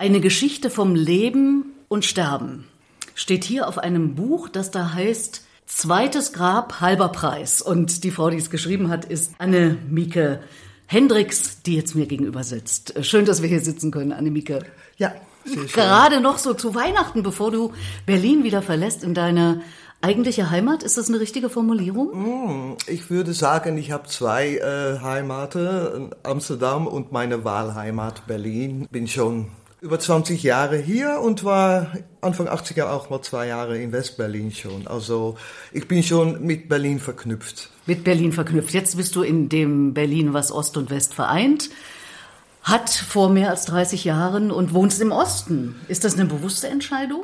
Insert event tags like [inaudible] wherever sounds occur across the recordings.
Eine Geschichte vom Leben und Sterben steht hier auf einem Buch, das da heißt Zweites Grab, halber Preis. Und die Frau, die es geschrieben hat, ist Anne Mieke Hendricks, die jetzt mir gegenüber sitzt. Schön, dass wir hier sitzen können, Anne Mieke. Ja, sehr schön. Gerade noch so zu Weihnachten, bevor du Berlin wieder verlässt in deine eigentliche Heimat. Ist das eine richtige Formulierung? Hm, ich würde sagen, ich habe zwei äh, Heimate, Amsterdam und meine Wahlheimat Berlin. Bin schon über 20 Jahre hier und war Anfang 80er auch mal zwei Jahre in Westberlin schon. Also ich bin schon mit Berlin verknüpft. Mit Berlin verknüpft. Jetzt bist du in dem Berlin, was Ost und West vereint. Hat vor mehr als 30 Jahren und wohnst im Osten. Ist das eine bewusste Entscheidung?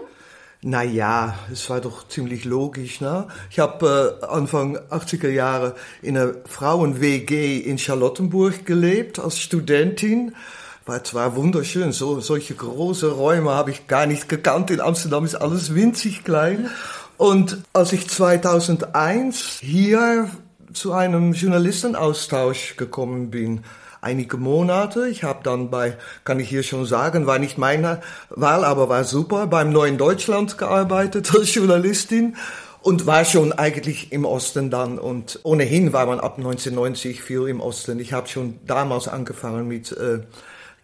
Naja, es war doch ziemlich logisch. Ne? Ich habe äh, Anfang 80er Jahre in einer Frauen-WG in Charlottenburg gelebt als Studentin war zwar wunderschön, so, solche große Räume habe ich gar nicht gekannt. In Amsterdam ist alles winzig klein. Und als ich 2001 hier zu einem Journalistenaustausch gekommen bin, einige Monate. Ich habe dann bei, kann ich hier schon sagen, war nicht meine Wahl, aber war super, beim Neuen Deutschland gearbeitet als Journalistin und war schon eigentlich im Osten dann. Und ohnehin war man ab 1990 viel im Osten. Ich habe schon damals angefangen mit äh,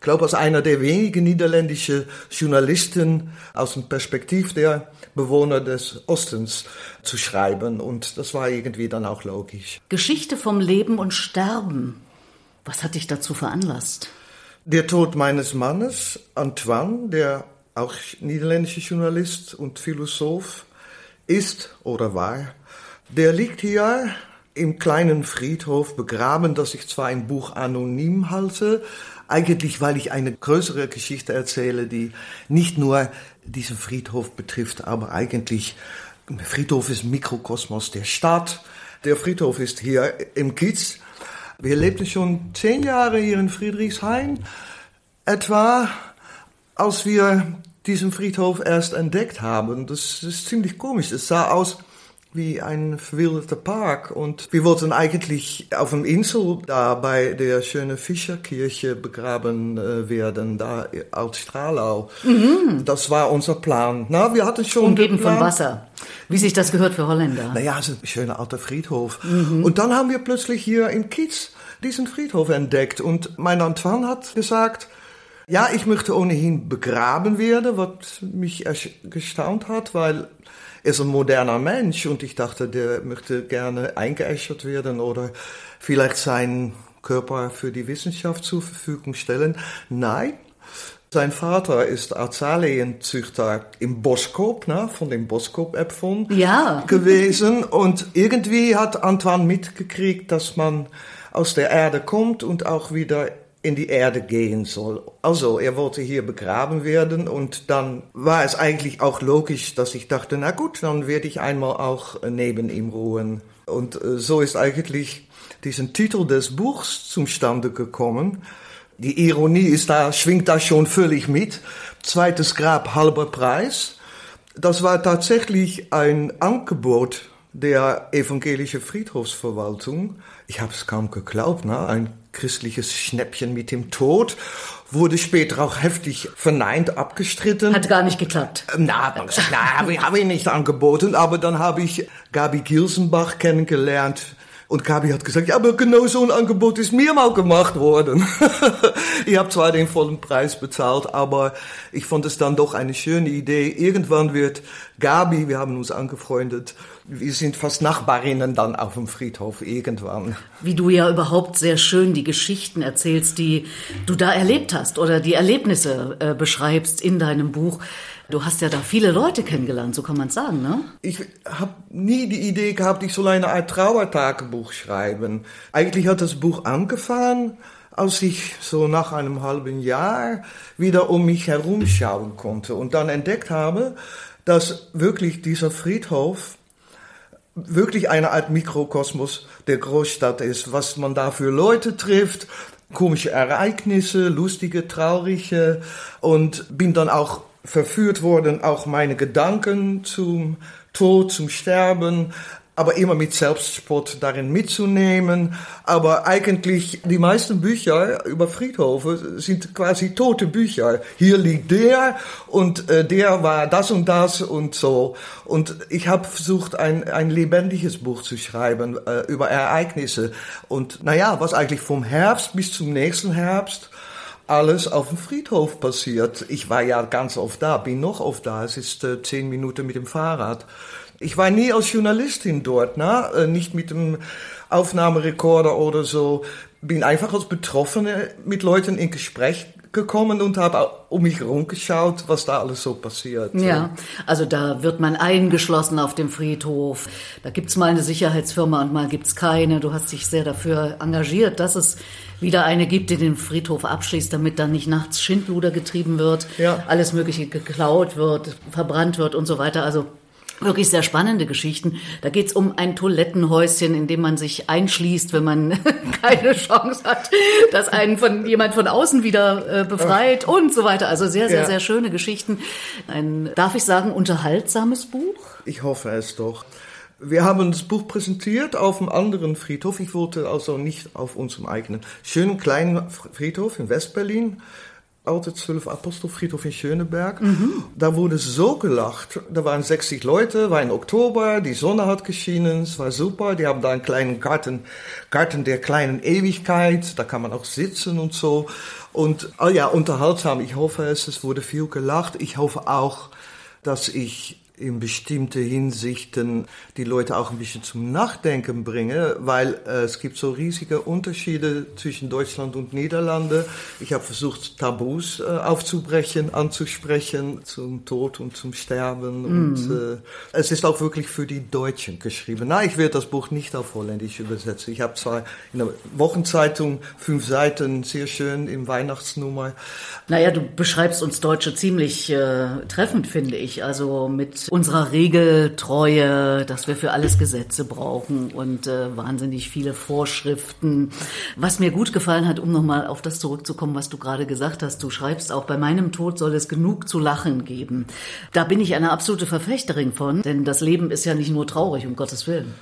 glaube, als einer der wenigen niederländischen Journalisten aus dem Perspektiv der Bewohner des Ostens zu schreiben. Und das war irgendwie dann auch logisch. Geschichte vom Leben und Sterben. Was hat dich dazu veranlasst? Der Tod meines Mannes, Antoine, der auch niederländischer Journalist und Philosoph ist oder war, der liegt hier im kleinen Friedhof begraben, das ich zwar im Buch anonym halte, eigentlich, weil ich eine größere Geschichte erzähle, die nicht nur diesen Friedhof betrifft, aber eigentlich, Friedhof ist Mikrokosmos der Stadt. Der Friedhof ist hier im Kiez. Wir lebten schon zehn Jahre hier in Friedrichshain. Etwa, als wir diesen Friedhof erst entdeckt haben. Das ist ziemlich komisch. Es sah aus wie ein verwilderter Park. Und wir wollten eigentlich auf einem Insel da bei der schönen Fischerkirche begraben äh, werden, da aus Stralau. Mhm. Das war unser Plan. Na, wir hatten schon Umgeben von Wasser. Wie sich das gehört für Holländer. Naja, es ist ein schöner alter Friedhof. Mhm. Und dann haben wir plötzlich hier in Kiez diesen Friedhof entdeckt. Und mein Antoine hat gesagt, ja, ich möchte ohnehin begraben werden, was mich gestaunt hat, weil ist ein moderner Mensch und ich dachte, der möchte gerne eingeäschert werden oder vielleicht seinen Körper für die Wissenschaft zur Verfügung stellen. Nein, sein Vater ist Azaleenzüchter im Boskop, ne, von den Boskop-Äpfeln ja. gewesen. Und irgendwie hat Antoine mitgekriegt, dass man aus der Erde kommt und auch wieder in die Erde gehen soll. Also er wollte hier begraben werden und dann war es eigentlich auch logisch, dass ich dachte, na gut, dann werde ich einmal auch neben ihm ruhen. Und äh, so ist eigentlich diesen Titel des Buchs zustande gekommen. Die Ironie ist da, schwingt da schon völlig mit. Zweites Grab, halber Preis. Das war tatsächlich ein Angebot der evangelische Friedhofsverwaltung. Ich habe es kaum geglaubt, ne? ein christliches Schnäppchen mit dem Tod, wurde später auch heftig verneint, abgestritten. Hat gar nicht geklappt. Ähm, na, na habe ich, hab ich nicht angeboten, aber dann habe ich Gabi Gilsenbach kennengelernt, und Gabi hat gesagt, ja, aber genau so ein Angebot ist mir mal gemacht worden. [laughs] ich habe zwar den vollen Preis bezahlt, aber ich fand es dann doch eine schöne Idee. Irgendwann wird Gabi, wir haben uns angefreundet, wir sind fast Nachbarinnen dann auf dem Friedhof irgendwann. Wie du ja überhaupt sehr schön die Geschichten erzählst, die du da erlebt hast oder die Erlebnisse äh, beschreibst in deinem Buch. Du hast ja da viele Leute kennengelernt, so kann man sagen, ne? Ich habe nie die Idee gehabt, ich soll eine Art Trauertagebuch schreiben. Eigentlich hat das Buch angefangen, als ich so nach einem halben Jahr wieder um mich herum schauen konnte und dann entdeckt habe, dass wirklich dieser Friedhof wirklich eine Art Mikrokosmos der Großstadt ist, was man da für Leute trifft, komische Ereignisse, lustige, traurige und bin dann auch verführt worden, auch meine Gedanken zum Tod, zum Sterben aber immer mit Selbstspott darin mitzunehmen. Aber eigentlich die meisten Bücher über Friedhofe sind quasi tote Bücher. Hier liegt der und äh, der war das und das und so. Und ich habe versucht, ein, ein lebendiges Buch zu schreiben äh, über Ereignisse. Und naja, was eigentlich vom Herbst bis zum nächsten Herbst alles auf dem Friedhof passiert. Ich war ja ganz oft da, bin noch oft da. Es ist äh, zehn Minuten mit dem Fahrrad. Ich war nie als Journalistin dort, ne? Nicht mit dem Aufnahmerekorder oder so. Bin einfach als Betroffene mit Leuten in Gespräch gekommen und habe um mich herum geschaut, was da alles so passiert. Ja, also da wird man eingeschlossen auf dem Friedhof. Da gibt's mal eine Sicherheitsfirma und mal gibt's keine. Du hast dich sehr dafür engagiert, dass es wieder eine gibt, die den Friedhof abschließt, damit dann nicht nachts Schindluder getrieben wird, ja. alles Mögliche geklaut wird, verbrannt wird und so weiter. Also wirklich sehr spannende Geschichten. Da geht's um ein Toilettenhäuschen, in dem man sich einschließt, wenn man [laughs] keine Chance hat, dass einen von jemand von außen wieder äh, befreit und so weiter. Also sehr, sehr, ja. sehr schöne Geschichten. Ein, darf ich sagen, unterhaltsames Buch? Ich hoffe es doch. Wir haben das Buch präsentiert auf einem anderen Friedhof. Ich wollte also nicht auf unserem eigenen schönen kleinen Friedhof in Westberlin alte zwölf Apostelfriedhof in Schöneberg. Mhm. Da wurde so gelacht. Da waren 60 Leute, war in Oktober, die Sonne hat geschienen, es war super. Die haben da einen kleinen Garten, Garten der kleinen Ewigkeit. Da kann man auch sitzen und so. Und oh ja, unterhaltsam. Ich hoffe es, es wurde viel gelacht. Ich hoffe auch, dass ich in bestimmte Hinsichten die Leute auch ein bisschen zum Nachdenken bringe, weil äh, es gibt so riesige Unterschiede zwischen Deutschland und Niederlande. Ich habe versucht, Tabus äh, aufzubrechen, anzusprechen zum Tod und zum Sterben. Mm. Und äh, es ist auch wirklich für die Deutschen geschrieben. Na, ich werde das Buch nicht auf Holländisch übersetzen. Ich habe zwar in der Wochenzeitung fünf Seiten, sehr schön im Weihnachtsnummer. Naja, du beschreibst uns Deutsche ziemlich äh, treffend, finde ich. Also mit unserer Regeltreue, dass wir für alles Gesetze brauchen und äh, wahnsinnig viele Vorschriften. Was mir gut gefallen hat, um nochmal auf das zurückzukommen, was du gerade gesagt hast, du schreibst auch, bei meinem Tod soll es genug zu lachen geben. Da bin ich eine absolute Verfechterin von, denn das Leben ist ja nicht nur traurig, um Gottes Willen.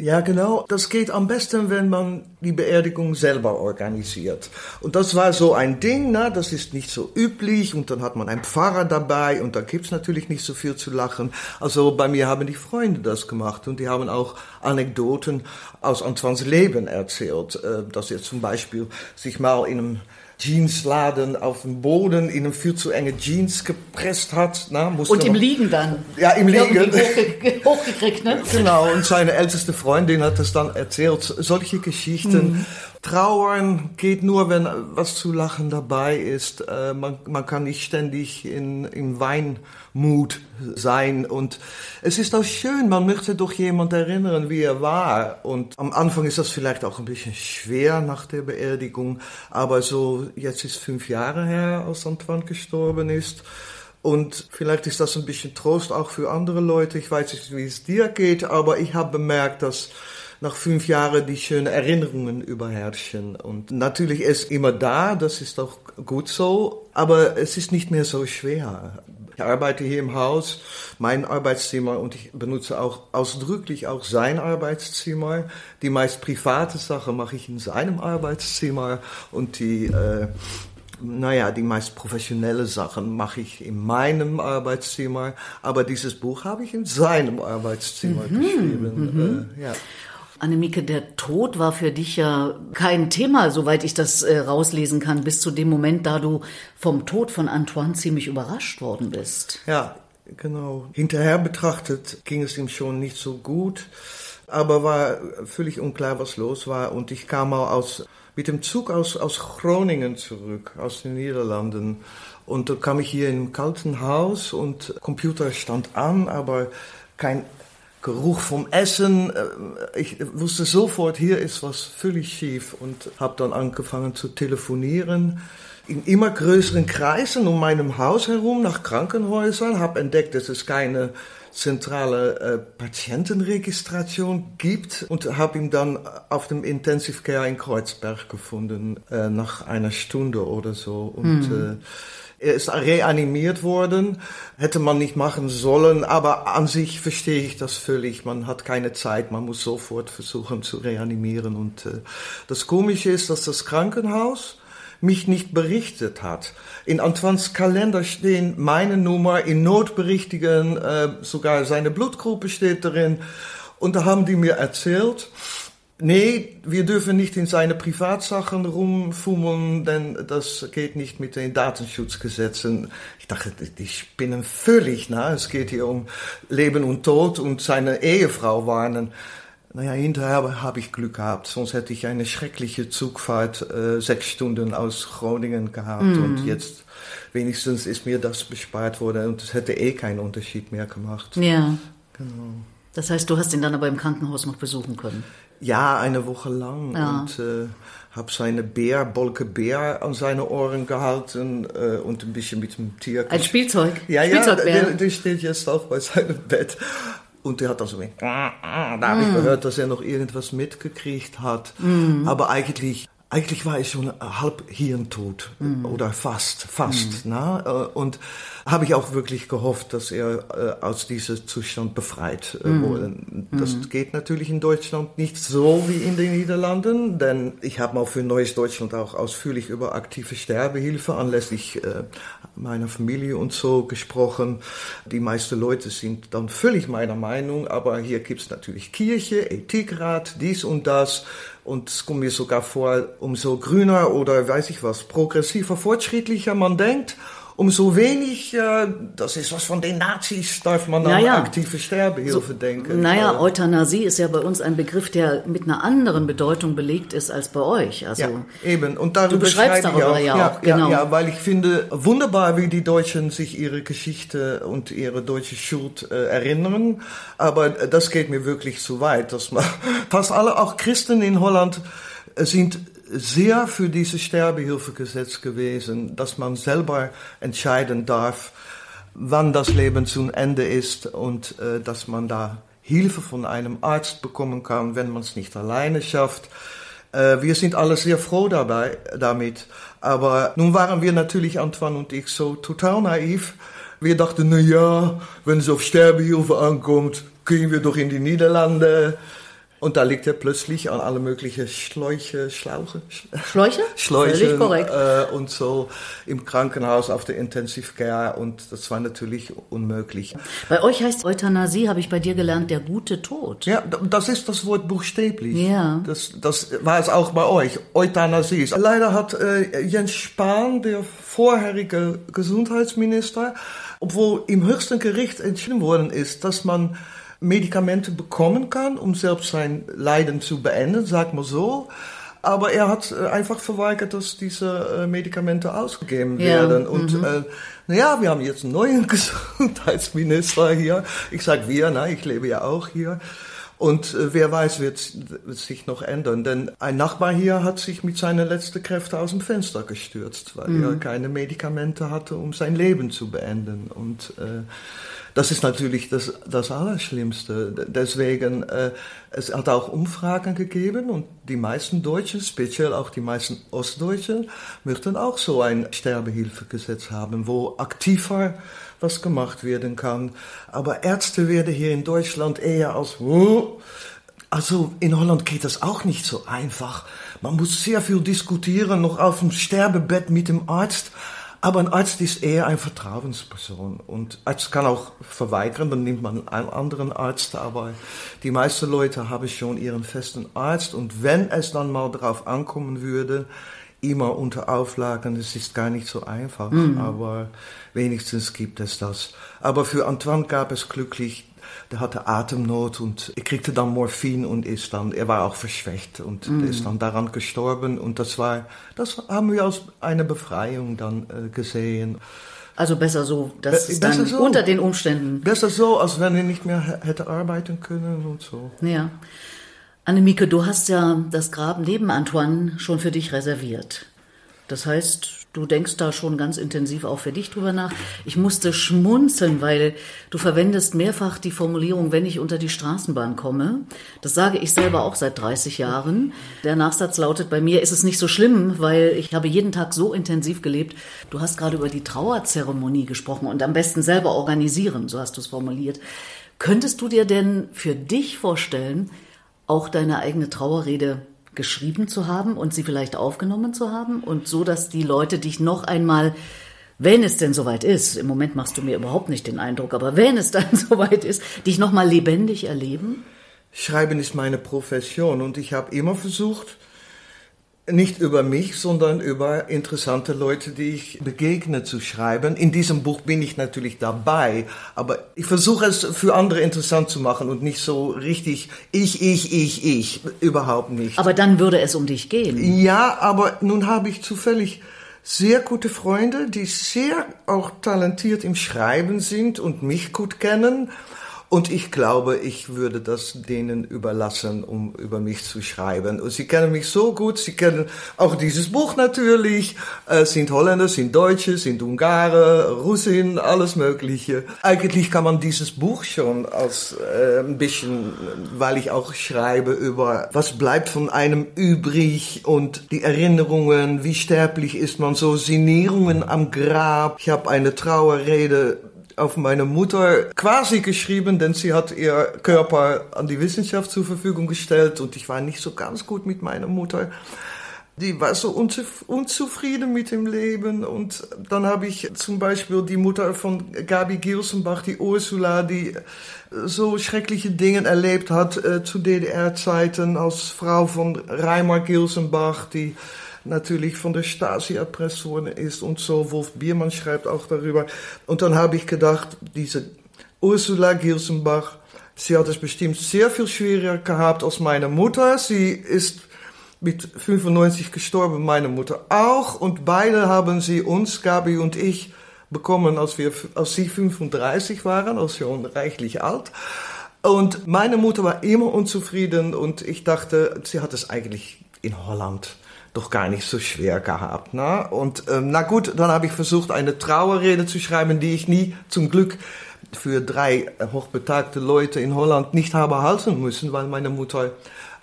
Ja, genau. Das geht am besten, wenn man die Beerdigung selber organisiert. Und das war so ein Ding, ne? das ist nicht so üblich. Und dann hat man einen Pfarrer dabei und da gibt's natürlich nicht so viel zu lachen. Also bei mir haben die Freunde das gemacht und die haben auch Anekdoten aus Antoines Leben erzählt. Äh, dass er zum Beispiel sich mal in einem Jeansladen auf dem Boden in eine viel zu enge Jeans gepresst hat. Na, und im Liegen dann. Ja, im Liegen. Hochge hochgekriegt, ne? Genau, und seine älteste Freundin hat das dann erzählt. Solche Geschichten. Mhm. Trauern geht nur, wenn was zu lachen dabei ist. Äh, man, man kann nicht ständig in, im Weinmut sein. Und es ist auch schön, man möchte doch jemand erinnern, wie er war. Und am Anfang ist das vielleicht auch ein bisschen schwer nach der Beerdigung. Aber so, jetzt ist fünf Jahre her, als Antoine gestorben ist. Und vielleicht ist das ein bisschen Trost auch für andere Leute. Ich weiß nicht, wie es dir geht, aber ich habe bemerkt, dass nach fünf Jahren die schönen Erinnerungen überherrschen. Und natürlich ist immer da, das ist auch gut so, aber es ist nicht mehr so schwer. Ich arbeite hier im Haus, mein Arbeitszimmer und ich benutze auch ausdrücklich auch sein Arbeitszimmer. Die meist private Sache mache ich in seinem Arbeitszimmer und die äh, naja, die meist professionelle Sachen mache ich in meinem Arbeitszimmer, aber dieses Buch habe ich in seinem Arbeitszimmer mhm, geschrieben. Mhm. Äh, ja. Annemieke, der Tod war für dich ja kein Thema, soweit ich das äh, rauslesen kann, bis zu dem Moment, da du vom Tod von Antoine ziemlich überrascht worden bist. Ja, genau. Hinterher betrachtet ging es ihm schon nicht so gut, aber war völlig unklar, was los war. Und ich kam auch aus, mit dem Zug aus, aus Groningen zurück, aus den Niederlanden. Und da kam ich hier in einem kalten Haus und Computer stand an, aber kein Geruch vom Essen. Äh, ich wusste sofort, hier ist was völlig schief und habe dann angefangen zu telefonieren in immer größeren Kreisen um meinem Haus herum nach Krankenhäusern, habe entdeckt, dass es keine zentrale äh, Patientenregistration gibt und habe ihn dann auf dem Intensive Care in Kreuzberg gefunden, äh, nach einer Stunde oder so. Und hm. äh, Er ist reanimiert worden, hätte man nicht machen sollen, aber an sich verstehe ich das völlig. Man hat keine Zeit, man muss sofort versuchen zu reanimieren. Und äh, das Komische ist, dass das Krankenhaus mich nicht berichtet hat. In Antoines Kalender stehen meine Nummer, in Notberichtigen äh, sogar seine Blutgruppe steht darin. Und da haben die mir erzählt, Nee, wir dürfen nicht in seine Privatsachen rumfummeln, denn das geht nicht mit den Datenschutzgesetzen. Ich dachte, die spinnen völlig, na? Es geht hier um Leben und Tod und seine Ehefrau warnen. Naja, hinterher habe ich Glück gehabt, sonst hätte ich eine schreckliche Zugfahrt, äh, sechs Stunden aus Groningen gehabt mm. und jetzt wenigstens ist mir das bespart worden und es hätte eh keinen Unterschied mehr gemacht. Ja. Genau. Das heißt, du hast ihn dann aber im Krankenhaus noch besuchen können? Ja, eine Woche lang. Ja. Und äh, habe seine Bär, Bolke Bär an seine Ohren gehalten äh, und ein bisschen mit dem Tier. Ein Spielzeug? Ja, ja, der, der steht jetzt auch bei seinem Bett. Und der hat dann so, da habe ich mm. gehört, dass er noch irgendwas mitgekriegt hat. Mm. Aber eigentlich eigentlich war ich schon halb hirntot mm. oder fast, fast. Mm. Na? Äh, und habe ich auch wirklich gehofft, dass er äh, aus diesem Zustand befreit äh, mm. wurde. Das mm. geht natürlich in Deutschland nicht so wie in den Niederlanden, denn ich habe mal für Neues Deutschland auch ausführlich über aktive Sterbehilfe anlässlich meiner Familie und so gesprochen. Die meisten Leute sind dann völlig meiner Meinung, aber hier gibt's natürlich Kirche, Ethikrat, dies und das. Und es kommt mir sogar vor, umso grüner oder weiß ich was, progressiver, fortschrittlicher man denkt, umso wenig, äh, das ist was von den Nazis, darf man an naja, aktive Sterbehilfe so, denken. Naja, Euthanasie ist ja bei uns ein Begriff, der mit einer anderen Bedeutung belegt ist als bei euch. Also, ja, eben. Und darüber du beschreibst darüber auch, ja, ja auch, genau. Ja, weil ich finde wunderbar, wie die Deutschen sich ihre Geschichte und ihre deutsche Schuld äh, erinnern. Aber das geht mir wirklich zu weit, dass man [laughs] fast alle, auch Christen in Holland, äh, sind sehr für dieses Sterbehilfegesetz gewesen, dass man selber entscheiden darf, wann das Leben zu Ende ist und äh, dass man da Hilfe von einem Arzt bekommen kann, wenn man es nicht alleine schafft. Äh, wir sind alle sehr froh dabei, damit. Aber nun waren wir natürlich, Antoine und ich, so total naiv. Wir dachten, na ja, wenn es auf Sterbehilfe ankommt, gehen wir doch in die Niederlande. Und da liegt er plötzlich an alle möglichen Schläuche, Schlauche? Schläuche? Schläuche. Äh, und so im Krankenhaus auf der Intensive Care und das war natürlich unmöglich. Bei euch heißt Euthanasie, habe ich bei dir gelernt, der gute Tod. Ja, das ist das Wort buchstäblich. Ja. Das, das war es auch bei euch, Euthanasie. Leider hat äh, Jens Spahn, der vorherige Gesundheitsminister, obwohl im höchsten Gericht entschieden worden ist, dass man Medikamente bekommen kann, um selbst sein Leiden zu beenden, sag mal so. Aber er hat äh, einfach verweigert, dass diese äh, Medikamente ausgegeben werden. Ja. Und mhm. äh, naja, wir haben jetzt einen neuen [laughs] Gesundheitsminister hier. Ich sag wir, na, ich lebe ja auch hier. Und äh, wer weiß, wird, wird sich noch ändern. Denn ein Nachbar hier hat sich mit seinen letzten Kräften aus dem Fenster gestürzt, weil mhm. er keine Medikamente hatte, um sein Leben zu beenden. Und äh, das ist natürlich das, das Allerschlimmste. Deswegen, äh, es hat auch Umfragen gegeben und die meisten Deutschen, speziell auch die meisten Ostdeutschen, möchten auch so ein Sterbehilfegesetz haben, wo aktiver was gemacht werden kann. Aber Ärzte werden hier in Deutschland eher als, also in Holland geht das auch nicht so einfach. Man muss sehr viel diskutieren, noch auf dem Sterbebett mit dem Arzt. Aber ein Arzt ist eher ein Vertrauensperson und Arzt kann auch verweigern, dann nimmt man einen anderen Arzt, aber die meisten Leute haben schon ihren festen Arzt und wenn es dann mal darauf ankommen würde, immer unter Auflagen, das ist gar nicht so einfach, mhm. aber wenigstens gibt es das. Aber für Antoine gab es glücklich der hatte Atemnot und er kriegte dann Morphin und ist dann, er war auch verschwächt und mm. ist dann daran gestorben und das war, das haben wir als eine Befreiung dann äh, gesehen. Also besser so, dass Be es dann so. unter den Umständen. Besser so, als wenn er nicht mehr hätte arbeiten können und so. Ja. Annemieke, du hast ja das Grab neben Antoine schon für dich reserviert. Das heißt, Du denkst da schon ganz intensiv auch für dich drüber nach. Ich musste schmunzeln, weil du verwendest mehrfach die Formulierung, wenn ich unter die Straßenbahn komme. Das sage ich selber auch seit 30 Jahren. Der Nachsatz lautet, bei mir ist es nicht so schlimm, weil ich habe jeden Tag so intensiv gelebt. Du hast gerade über die Trauerzeremonie gesprochen und am besten selber organisieren, so hast du es formuliert. Könntest du dir denn für dich vorstellen, auch deine eigene Trauerrede geschrieben zu haben und sie vielleicht aufgenommen zu haben und so, dass die Leute dich noch einmal, wenn es denn soweit ist, im Moment machst du mir überhaupt nicht den Eindruck, aber wenn es dann [laughs] soweit ist, dich noch mal lebendig erleben? Schreiben ist meine Profession und ich habe immer versucht, nicht über mich, sondern über interessante Leute, die ich begegne, zu schreiben. In diesem Buch bin ich natürlich dabei, aber ich versuche es für andere interessant zu machen und nicht so richtig ich, ich, ich, ich, überhaupt nicht. Aber dann würde es um dich gehen. Ja, aber nun habe ich zufällig sehr gute Freunde, die sehr auch talentiert im Schreiben sind und mich gut kennen und ich glaube, ich würde das denen überlassen, um über mich zu schreiben. Und sie kennen mich so gut, sie kennen auch dieses Buch natürlich, äh, sind Holländer, sind Deutsche, sind Ungare, Russin, alles Mögliche. Eigentlich kann man dieses Buch schon als äh, ein bisschen, weil ich auch schreibe über, was bleibt von einem übrig und die Erinnerungen, wie sterblich ist man, so Sinnierungen am Grab. Ich habe eine Trauerrede auf meine Mutter quasi geschrieben, denn sie hat ihr Körper an die Wissenschaft zur Verfügung gestellt und ich war nicht so ganz gut mit meiner Mutter. Die war so unzufrieden mit dem Leben und dann habe ich zum Beispiel die Mutter von Gabi Gilsenbach, die Ursula, die so schreckliche Dinge erlebt hat äh, zu DDR-Zeiten als Frau von Reimer Gilsenbach, die natürlich von der Stasi erpresst worden ist und so. Wolf Biermann schreibt auch darüber. Und dann habe ich gedacht, diese Ursula Gilsenbach, sie hat es bestimmt sehr viel schwieriger gehabt als meine Mutter. Sie ist mit 95 gestorben, meine Mutter auch. Und beide haben sie uns, Gabi und ich, bekommen, als, wir, als sie 35 waren, also schon reichlich alt. Und meine Mutter war immer unzufrieden und ich dachte, sie hat es eigentlich in Holland doch gar nicht so schwer gehabt. Ne? Und ähm, na gut, dann habe ich versucht, eine Trauerrede zu schreiben, die ich nie zum Glück für drei hochbetagte Leute in Holland nicht habe halten müssen, weil meine Mutter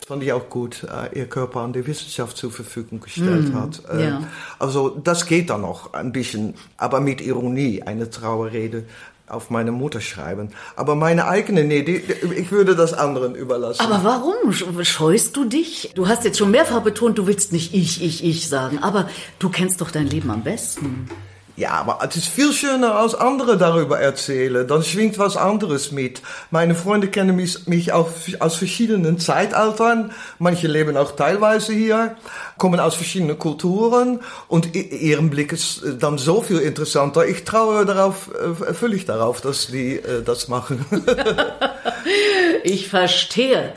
fand ich auch gut, äh, ihr Körper an die Wissenschaft zur Verfügung gestellt mm, hat. Äh, ja. Also das geht dann noch ein bisschen, aber mit Ironie, eine Trauerrede auf meine Mutter schreiben. Aber meine eigene, nee, die, ich würde das anderen überlassen. Aber warum scheust du dich? Du hast jetzt schon mehrfach betont, du willst nicht ich, ich, ich sagen, aber du kennst doch dein Leben am besten. Ja, aber es ist viel schöner, als andere darüber erzählen. Dann schwingt was anderes mit. Meine Freunde kennen mich, mich auch aus verschiedenen Zeitaltern. Manche leben auch teilweise hier, kommen aus verschiedenen Kulturen und ihren Blick ist äh, dann so viel interessanter. Ich traue darauf, äh, völlig darauf, dass die äh, das machen. [laughs] ich verstehe.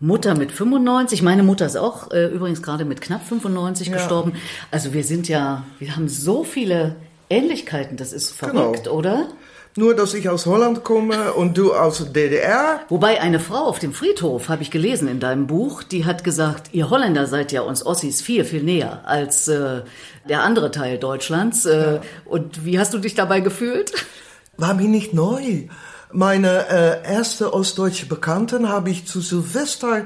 Mutter mit 95. Meine Mutter ist auch äh, übrigens gerade mit knapp 95 ja. gestorben. Also wir sind ja, wir haben so viele Ähnlichkeiten. Das ist verrückt, genau. oder? Nur, dass ich aus Holland komme und du aus DDR. Wobei eine Frau auf dem Friedhof, habe ich gelesen in deinem Buch, die hat gesagt, ihr Holländer seid ja uns Ossis viel, viel näher als äh, der andere Teil Deutschlands. Äh, ja. Und wie hast du dich dabei gefühlt? War mir nicht neu. Meine äh, erste ostdeutsche Bekannten habe ich zu Silvester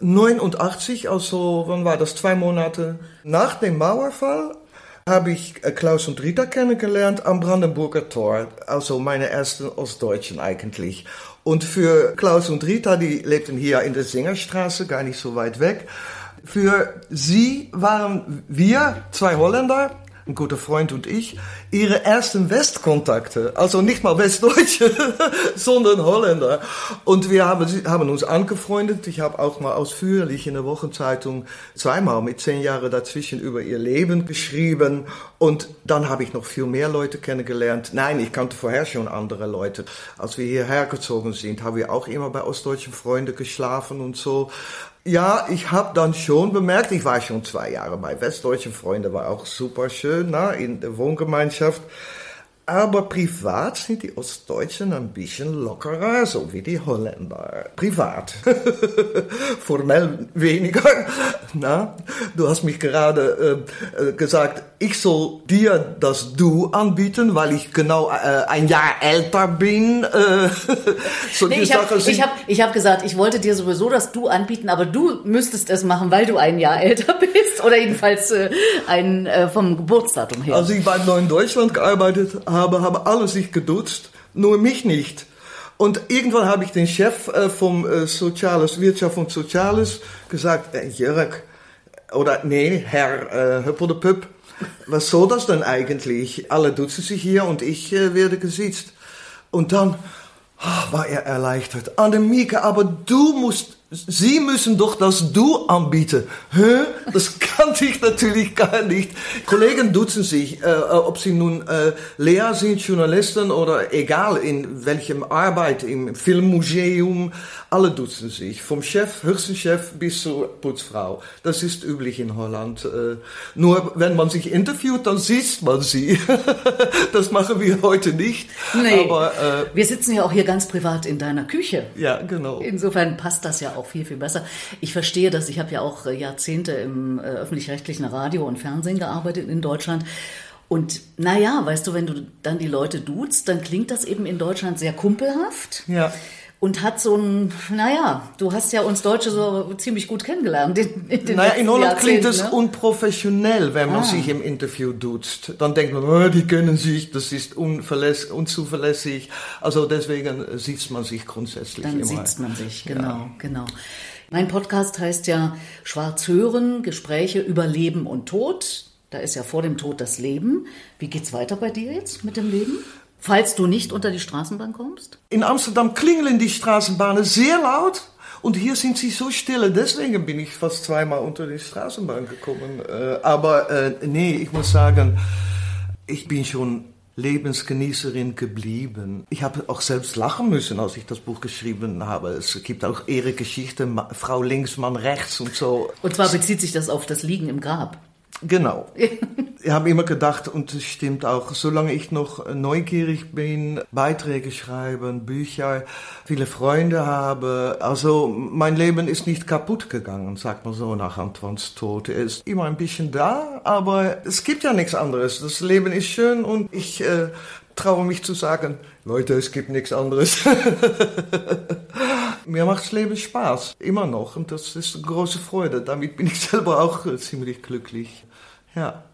89, also wann war das, zwei Monate nach dem Mauerfall, habe ich äh, Klaus und Rita kennengelernt am Brandenburger Tor. Also meine ersten Ostdeutschen eigentlich. Und für Klaus und Rita, die lebten hier in der Singerstraße, gar nicht so weit weg. Für sie waren wir, zwei Holländer, ein guter Freund und ich, ihre ersten Westkontakte. Also nicht mal Westdeutsche, [laughs] sondern Holländer. Und wir haben, haben uns angefreundet. Ich habe auch mal ausführlich in der Wochenzeitung zweimal mit zehn Jahren dazwischen über ihr Leben geschrieben. Und dann habe ich noch viel mehr Leute kennengelernt. Nein, ich kannte vorher schon andere Leute. Als wir hierher gezogen sind, haben wir auch immer bei ostdeutschen Freunden geschlafen und so. Ja, ich habe dann schon bemerkt, ich war schon zwei Jahre bei Westdeutschen Freunde, war auch super schön na, in der Wohngemeinschaft. Aber privat sind die Ostdeutschen ein bisschen lockerer, so wie die Holländer. Privat. [laughs] Formell weniger. Na, du hast mich gerade äh, gesagt, ich soll dir das Du anbieten, weil ich genau äh, ein Jahr älter bin. Äh, [laughs] nee, ich habe hab, ich hab gesagt, ich wollte dir sowieso das Du anbieten, aber du müsstest es machen, weil du ein Jahr [laughs] älter bist oder jedenfalls äh, ein, äh, vom Geburtsdatum her. Als ich bei Neuen Deutschland gearbeitet habe, haben alle sich geduzt, nur mich nicht. Und irgendwann habe ich den Chef äh, vom äh, Soziales, Wirtschaft und Soziales gesagt, äh, Jörg, oder nee, Herr äh, Höppel de Pup, was soll das denn eigentlich? Alle duzen sich hier und ich äh, werde gesitzt. Und dann oh, war er erleichtert. Annemieke, aber du musst Sie müssen doch das Du anbieten. Hä? Das kannte ich natürlich gar nicht. Kollegen duzen sich, äh, ob sie nun äh, Lehrer sind, Journalisten oder egal in welchem Arbeit, im Filmmuseum, alle duzen sich. Vom Chef, höchsten Chef bis zur Putzfrau. Das ist üblich in Holland. Äh, nur wenn man sich interviewt, dann sieht man sie. [laughs] das machen wir heute nicht. Nee, Aber, äh, wir sitzen ja auch hier ganz privat in deiner Küche. Ja, genau. Insofern passt das ja auch auch viel, viel besser. Ich verstehe das. Ich habe ja auch äh, Jahrzehnte im äh, öffentlich-rechtlichen Radio und Fernsehen gearbeitet in Deutschland. Und naja, weißt du, wenn du dann die Leute duzt, dann klingt das eben in Deutschland sehr kumpelhaft. Ja und hat so ein, naja, du hast ja uns Deutsche so ziemlich gut kennengelernt. In, in naja, in Holland klingt es ne? unprofessionell, wenn man ah. sich im Interview duzt. Dann denkt man, oh, die kennen sich, das ist unzuverlässig. Also deswegen sieht man sich grundsätzlich Dann immer. Dann sieht man sich, genau, ja. genau. Mein Podcast heißt ja Schwarz hören, Gespräche über Leben und Tod. Da ist ja vor dem Tod das Leben. Wie geht's weiter bei dir jetzt mit dem Leben? Falls du nicht unter die Straßenbahn kommst? In Amsterdam klingeln die Straßenbahnen sehr laut. Und hier sind sie so still, deswegen bin ich fast zweimal unter die Straßenbahn gekommen. Äh, aber äh, nee, ich muss sagen, ich bin schon Lebensgenießerin geblieben. Ich habe auch selbst lachen müssen, als ich das Buch geschrieben habe. Es gibt auch ihre Geschichte, Frau links, Mann rechts und so. Und zwar bezieht sich das auf das Liegen im Grab. Genau. [laughs] ich habe immer gedacht, und es stimmt auch, solange ich noch neugierig bin, Beiträge schreiben, Bücher, viele Freunde habe, also mein Leben ist nicht kaputt gegangen, sagt man so, nach Antoines Tod. Er ist immer ein bisschen da, aber es gibt ja nichts anderes. Das Leben ist schön und ich äh, traue mich zu sagen, Leute, es gibt nichts anderes. [laughs] Mir macht das Leben Spaß, immer noch. Und das ist eine große Freude. Damit bin ich [laughs] selber auch ziemlich glücklich. Ja.